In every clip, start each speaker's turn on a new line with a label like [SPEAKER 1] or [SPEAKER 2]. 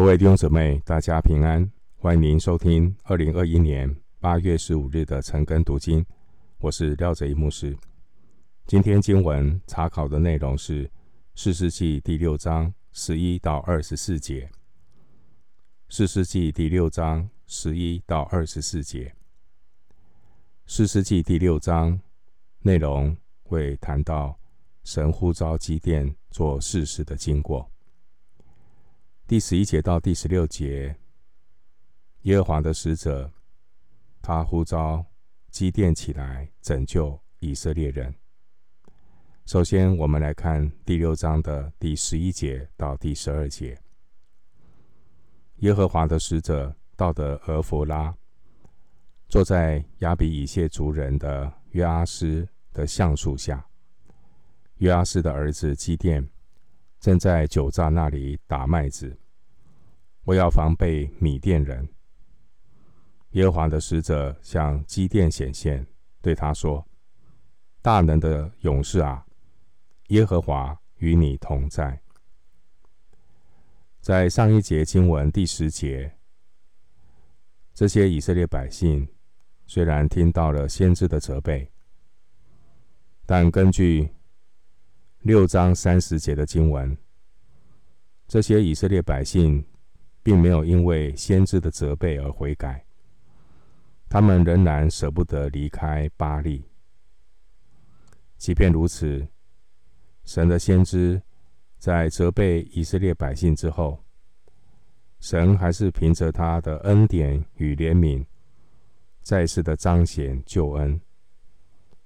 [SPEAKER 1] 各位弟兄姊妹，大家平安！欢迎您收听二零二一年八月十五日的晨更读经。我是廖哲一牧师。今天经文查考的内容是《四世纪》第六章十一到二十四节。《四世纪》第六章十一到二十四节，《四世纪》第六章内容会谈到神呼召基甸做事实的经过。第十一节到第十六节，耶和华的使者，他呼召基甸起来拯救以色列人。首先，我们来看第六章的第十一节到第十二节。耶和华的使者到得俄弗拉，坐在亚比以谢族人的约阿斯的橡树下。约阿斯的儿子基甸。正在酒榨那里打麦子，我要防备米甸人。耶和华的使者向基甸显现，对他说：“大能的勇士啊，耶和华与你同在。”在上一节经文第十节，这些以色列百姓虽然听到了先知的责备，但根据六章三十节的经文，这些以色列百姓并没有因为先知的责备而悔改，他们仍然舍不得离开巴力。即便如此，神的先知在责备以色列百姓之后，神还是凭着他的恩典与怜悯，再次的彰显救恩。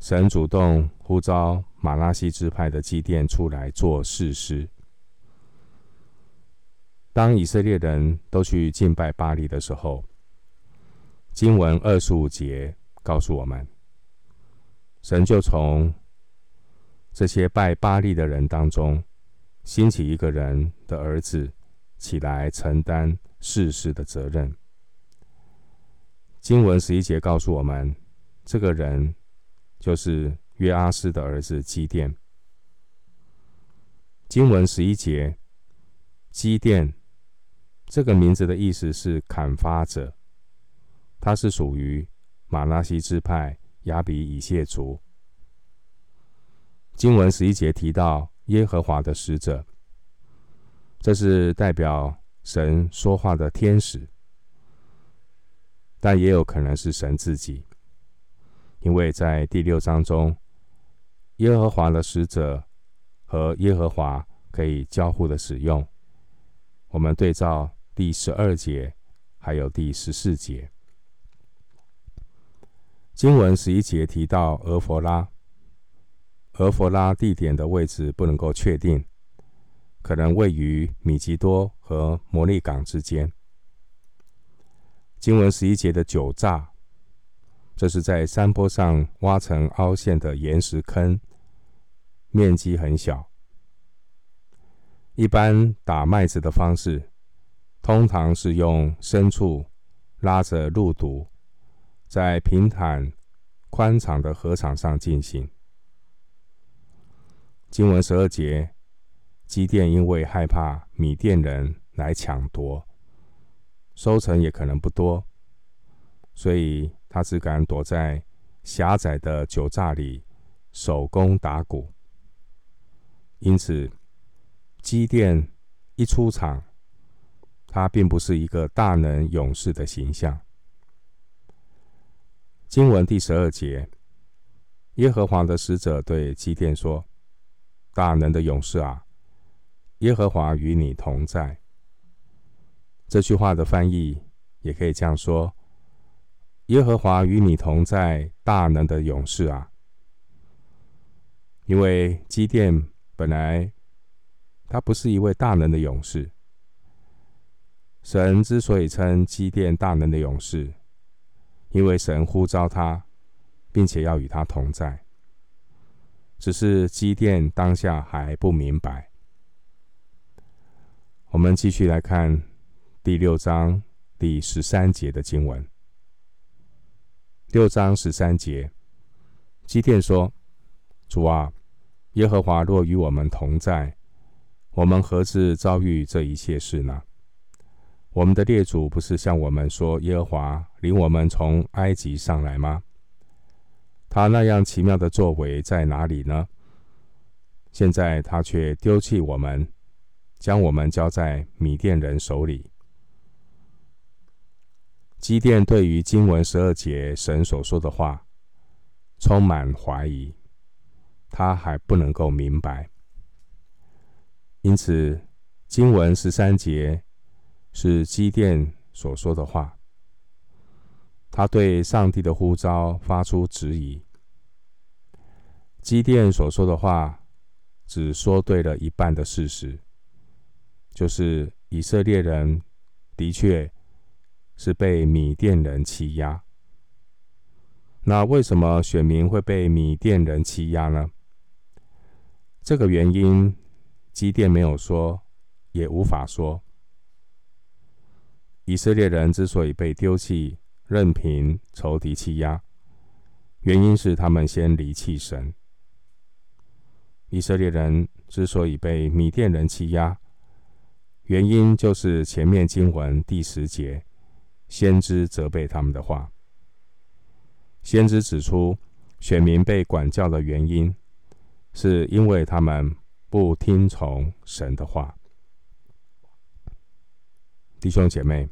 [SPEAKER 1] 神主动呼召玛拉西支派的祭奠出来做事师。当以色列人都去敬拜巴力的时候，经文二十五节告诉我们，神就从这些拜巴力的人当中兴起一个人的儿子起来承担世事的责任。经文十一节告诉我们，这个人。就是约阿施的儿子基甸。经文十一节，基甸这个名字的意思是砍伐者，他是属于玛拿西支派亚比以谢族。经文十一节提到耶和华的使者，这是代表神说话的天使，但也有可能是神自己。因为在第六章中，耶和华的使者和耶和华可以交互的使用。我们对照第十二节，还有第十四节，经文十一节提到俄弗拉，俄弗拉地点的位置不能够确定，可能位于米吉多和摩利港之间。经文十一节的酒榨。这是在山坡上挖成凹陷的岩石坑，面积很小。一般打麦子的方式，通常是用牲畜拉着路犊，在平坦宽敞的河场上进行。经文十二节，基甸因为害怕米甸人来抢夺，收成也可能不多，所以。他只敢躲在狭窄的酒榨里手工打鼓，因此基甸一出场，他并不是一个大能勇士的形象。经文第十二节，耶和华的使者对基甸说：“大能的勇士啊，耶和华与你同在。”这句话的翻译也可以这样说。耶和华与你同在，大能的勇士啊！因为基甸本来他不是一位大能的勇士，神之所以称基甸大能的勇士，因为神呼召他，并且要与他同在。只是基甸当下还不明白。我们继续来看第六章第十三节的经文。六章十三节，基甸说：“主啊，耶和华若与我们同在，我们何至遭遇这一切事呢？我们的列祖不是向我们说，耶和华领我们从埃及上来吗？他那样奇妙的作为在哪里呢？现在他却丢弃我们，将我们交在米甸人手里。基甸对于经文十二节神所说的话充满怀疑，他还不能够明白。因此，经文十三节是基甸所说的话，他对上帝的呼召发出质疑。基甸所说的话只说对了一半的事实，就是以色列人的确是被米甸人欺压。那为什么选民会被米甸人欺压呢？这个原因，基甸没有说，也无法说。以色列人之所以被丢弃，任凭仇敌欺压，原因是他们先离弃神。以色列人之所以被米甸人欺压，原因就是前面经文第十节，先知责备他们的话。先知指出，选民被管教的原因，是因为他们不听从神的话。弟兄姐妹，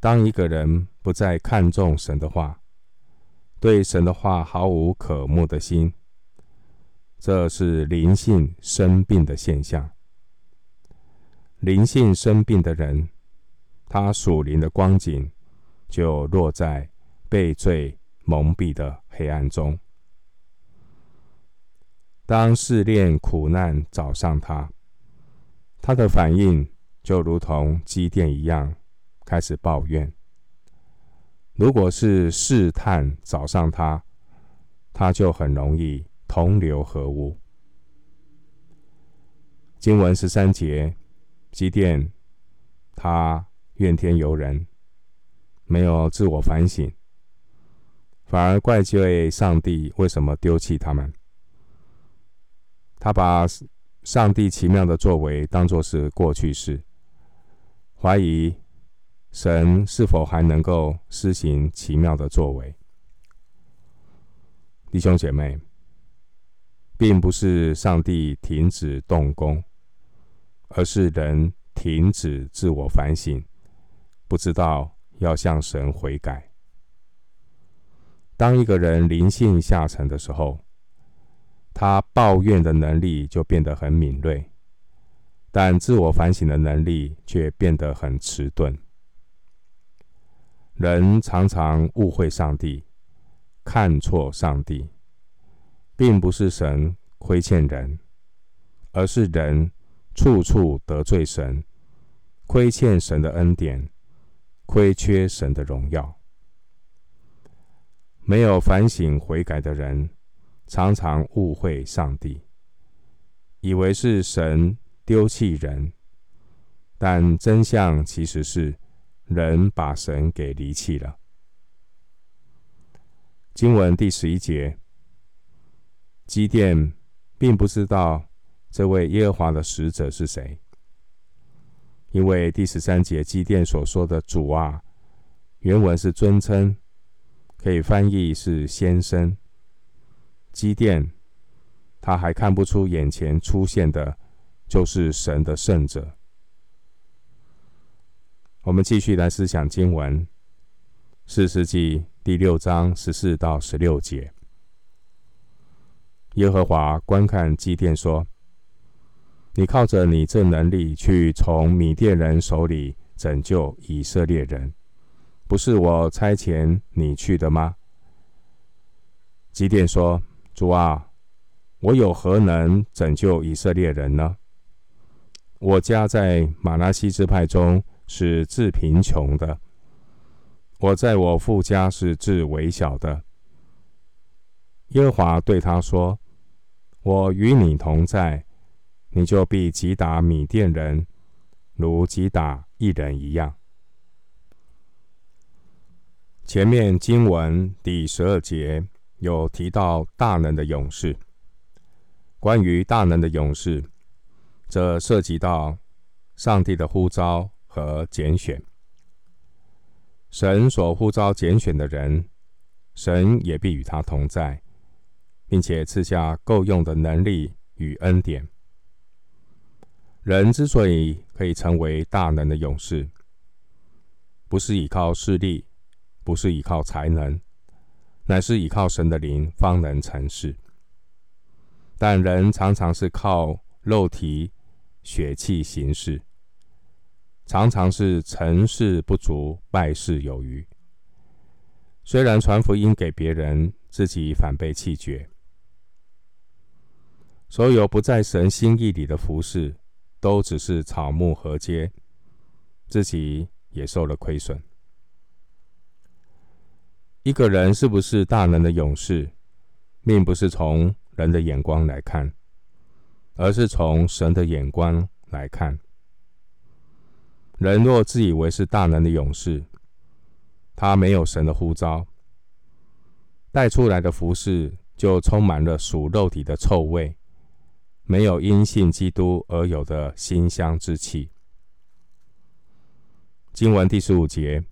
[SPEAKER 1] 当一个人不再看重神的话，对神的话毫无渴慕的心，这是灵性生病的现象。灵性生病的人，他属灵的光景就落在被罪蒙蔽的黑暗中。当试炼苦难找上他，他的反应就如同基甸一样，开始抱怨。如果是试探找上他，他就很容易同流合污。经文十三节，基甸他怨天尤人，没有自我反省。反而怪罪上帝为什么丢弃他们。他把上帝奇妙的作为当作是过去式，怀疑神是否还能够施行奇妙的作为。弟兄姐妹，并不是上帝停止动工，而是人停止自我反省，不知道要向神悔改。当一个人灵性下沉的时候，他抱怨的能力就变得很敏锐，但自我反省的能力却变得很迟钝。人常常误会上帝，看错上帝，并不是神亏欠人，而是人处处得罪神，亏欠神的恩典，亏缺神的荣耀。没有反省悔改的人，常常误会上帝，以为是神丢弃人，但真相其实是人把神给离弃了。经文第十一节，基甸并不知道这位耶和华的使者是谁，因为第十三节基甸所说的“主啊”，原文是尊称。可以翻译是先生。基甸，他还看不出眼前出现的，就是神的圣者。我们继续来思想经文，四世纪第六章十四到十六节。耶和华观看基甸说：“你靠着你这能力去从米甸人手里拯救以色列人。”不是我差遣你去的吗？基甸说：“主啊，我有何能拯救以色列人呢？我家在玛拉西支派中是至贫穷的，我在我父家是至微小的。”耶和华对他说：“我与你同在，你就必击打米甸人，如击打一人一样。”前面经文第十二节有提到大能的勇士。关于大能的勇士，这涉及到上帝的呼召和拣选。神所呼召拣选的人，神也必与他同在，并且赐下够用的能力与恩典。人之所以可以成为大能的勇士，不是依靠势力，不是依靠才能，乃是依靠神的灵方能成事。但人常常是靠肉体、血气行事，常常是成事不足，败事有余。虽然传福音给别人，自己反被弃绝。所有不在神心意里的服事，都只是草木禾秸，自己也受了亏损。一个人是不是大能的勇士，并不是从人的眼光来看，而是从神的眼光来看。人若自以为是大能的勇士，他没有神的呼召，带出来的服饰就充满了属肉体的臭味。没有因信基督而有的馨香之气。经文第十五节，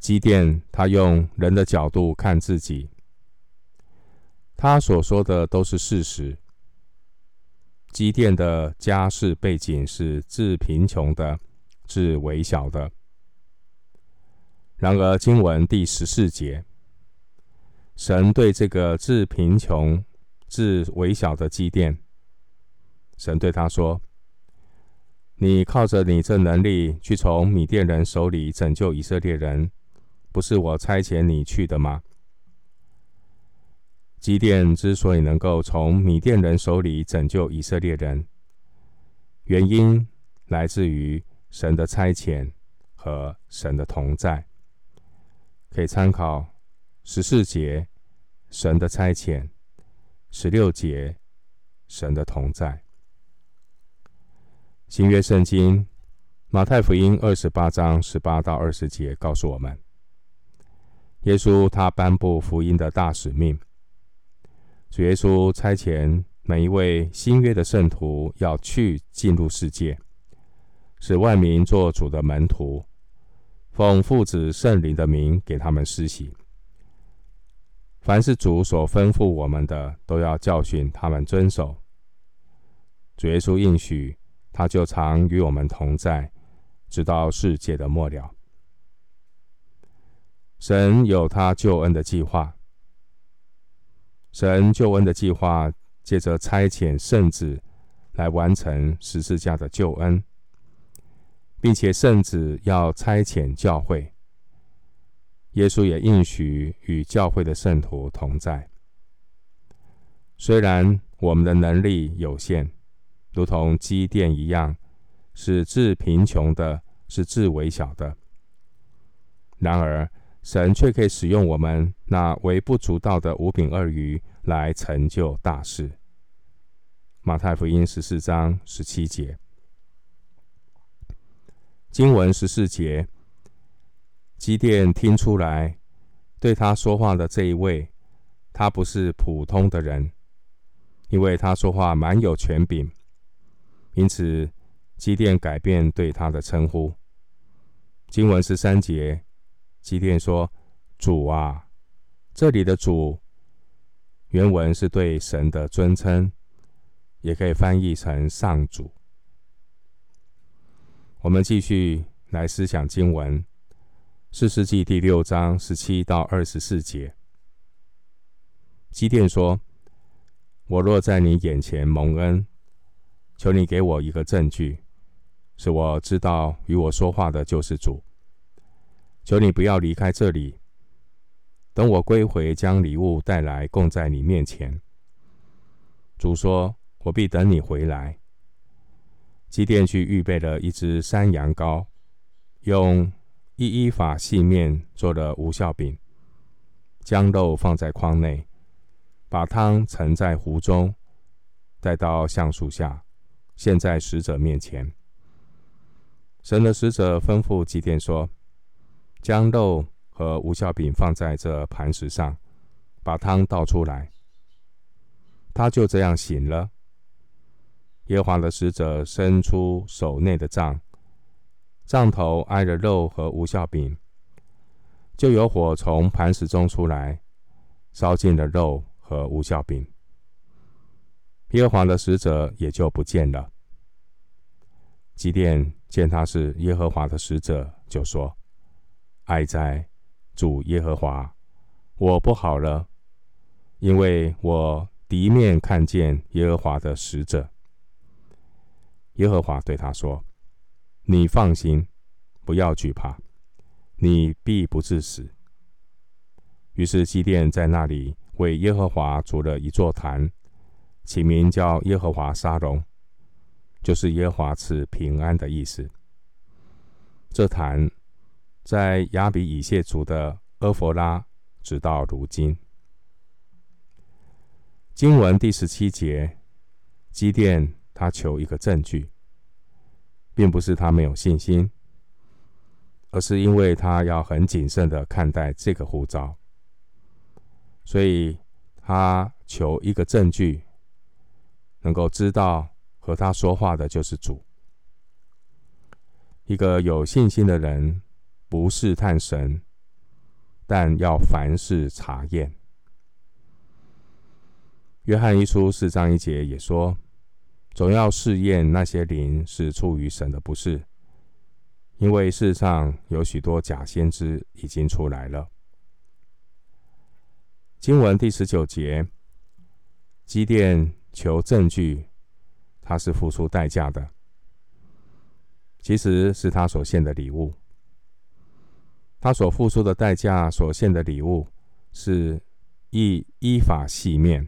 [SPEAKER 1] 基甸他用人的角度看自己，他所说的都是事实。基甸的家世背景是至贫穷的、至微小的。然而经文第十四节，神对这个至贫穷。至微小的基甸，神对他说：“你靠着你这能力去从米甸人手里拯救以色列人，不是我差遣你去的吗？”基甸之所以能够从米甸人手里拯救以色列人，原因来自于神的差遣和神的同在。可以参考十四节，神的差遣。十六节，神的同在。新约圣经马太福音二十八章十八到二十节告诉我们，耶稣他颁布福音的大使命。主耶稣差遣每一位新约的圣徒要去进入世界，使万民做主的门徒，奉父子圣灵的名给他们施洗。凡是主所吩咐我们的，都要教训他们遵守。主耶稣应许，他就常与我们同在，直到世界的末了。神有他救恩的计划，神救恩的计划借着差遣圣子来完成十字架的救恩，并且圣子要差遣教会。耶稣也应许与教会的圣徒同在。虽然我们的能力有限，如同基甸一样，是至贫穷的，是至微小的，然而神却可以使用我们那微不足道的五饼二鱼来成就大事。马太福音十四章十七节，经文十四节。基甸听出来，对他说话的这一位，他不是普通的人，因为他说话蛮有权柄，因此基甸改变对他的称呼。经文十三节，基甸说：“主啊！”这里的主原文是对神的尊称，也可以翻译成上主。我们继续来思想经文。士师记第六章十七到二十四节，基甸说：“我若在你眼前蒙恩，求你给我一个证据，使我知道与我说话的就是主。求你不要离开这里，等我归回，将礼物带来供在你面前。”主说：“我必等你回来。”基甸去预备了一只山羊羔，用。一一法细面做了无效饼，将肉放在筐内，把汤盛在壶中，带到橡树下，献在使者面前。神的使者吩咐基甸说：“将肉和无效饼放在这磐石上，把汤倒出来。”他就这样醒了。耶和华的使者伸出手内的杖。杖头挨着肉和无效饼，就有火从磐石中出来，烧尽了肉和无效饼。耶和华的使者也就不见了。基甸见他是耶和华的使者，就说：“哀哉，主耶和华，我不好了，因为我敌面看见耶和华的使者。”耶和华对他说：“你放心，不要惧怕，你必不致死。”于是基甸在那里为耶和华筑了一座坛。起名叫耶和华沙龙，就是耶和华赐平安的意思。这坛在亚比以谢族的阿弗拉，直到如今。经文第十七节，基甸他求一个证据，并不是他没有信心，而是因为他要很谨慎的看待这个呼召，所以他求一个证据。能够知道和他说话的就是主。一个有信心的人，不试探神，但要凡事查验。约翰一书四章一节也说：“总要试验那些灵是出于神的，不是，因为世上有许多假先知已经出来了。”经文第十九节，基甸。求证据，他是付出代价的，其实是他所献的礼物。他所付出的代价，所献的礼物是一依法细面，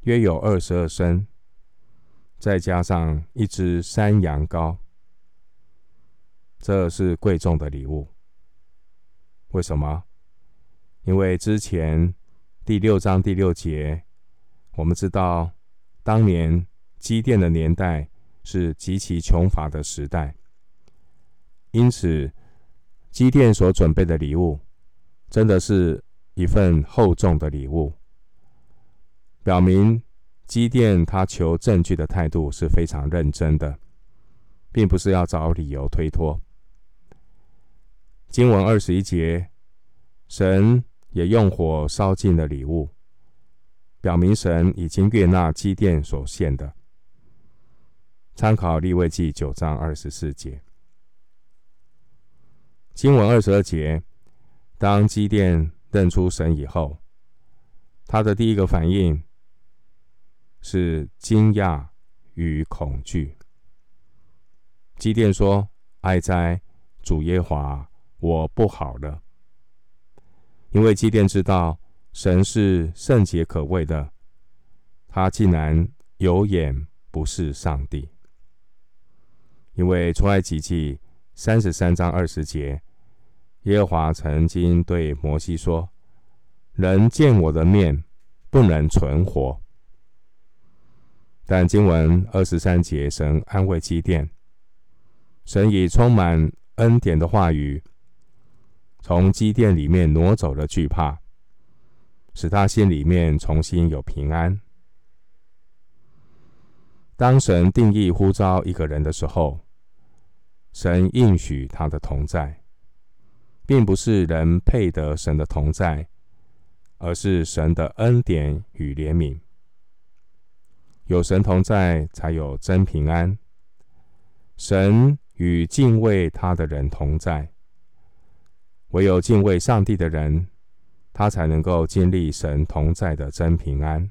[SPEAKER 1] 约有二十二升，再加上一只山羊羔，这是贵重的礼物。为什么？因为之前第六章第六节，我们知道。当年基甸的年代是极其穷乏的时代，因此基甸所准备的礼物，真的是一份厚重的礼物，表明基甸他求证据的态度是非常认真的，并不是要找理由推脱。经文二十一节，神也用火烧尽了礼物。表明神已经悦纳基甸所献的。参考利未记九章二十四节，经文二十二节，当基甸认出神以后，他的第一个反应是惊讶与恐惧。基甸说：“哀哉，主耶华，我不好了。”因为基甸知道。神是圣洁可畏的，他竟然有眼不识上帝。因为出埃及记三十三章二十节，耶和华曾经对摩西说：“人见我的面，不能存活。”但经文二十三节，神安慰基甸，神以充满恩典的话语，从基甸里面挪走了惧怕。使他心里面重新有平安。当神定义呼召一个人的时候，神应许他的同在，并不是人配得神的同在，而是神的恩典与怜悯。有神同在，才有真平安。神与敬畏他的人同在，唯有敬畏上帝的人。他才能够经历神同在的真平安。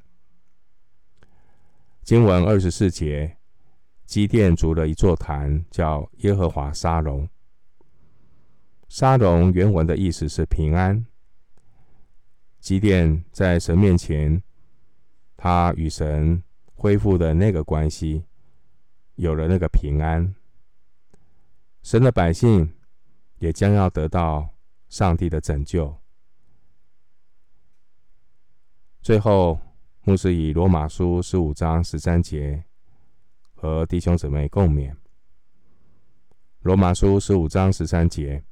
[SPEAKER 1] 经文二十四节，基甸筑了一座坛，叫耶和华沙龙。沙龙原文的意思是平安。基甸在神面前，他与神恢复的那个关系，有了那个平安。神的百姓也将要得到上帝的拯救。最后，牧师以罗马书十五章十三节和弟兄姊妹共勉。罗马书十五章十三节：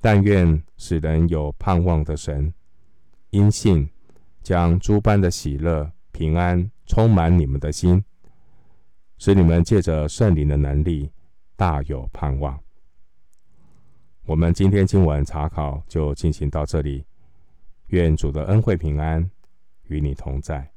[SPEAKER 1] 但愿使人有盼望的神，因信将诸般的喜乐、平安充满你们的心，使你们借着圣灵的能力，大有盼望。我们今天经文查考就进行到这里，愿主的恩惠平安与你同在。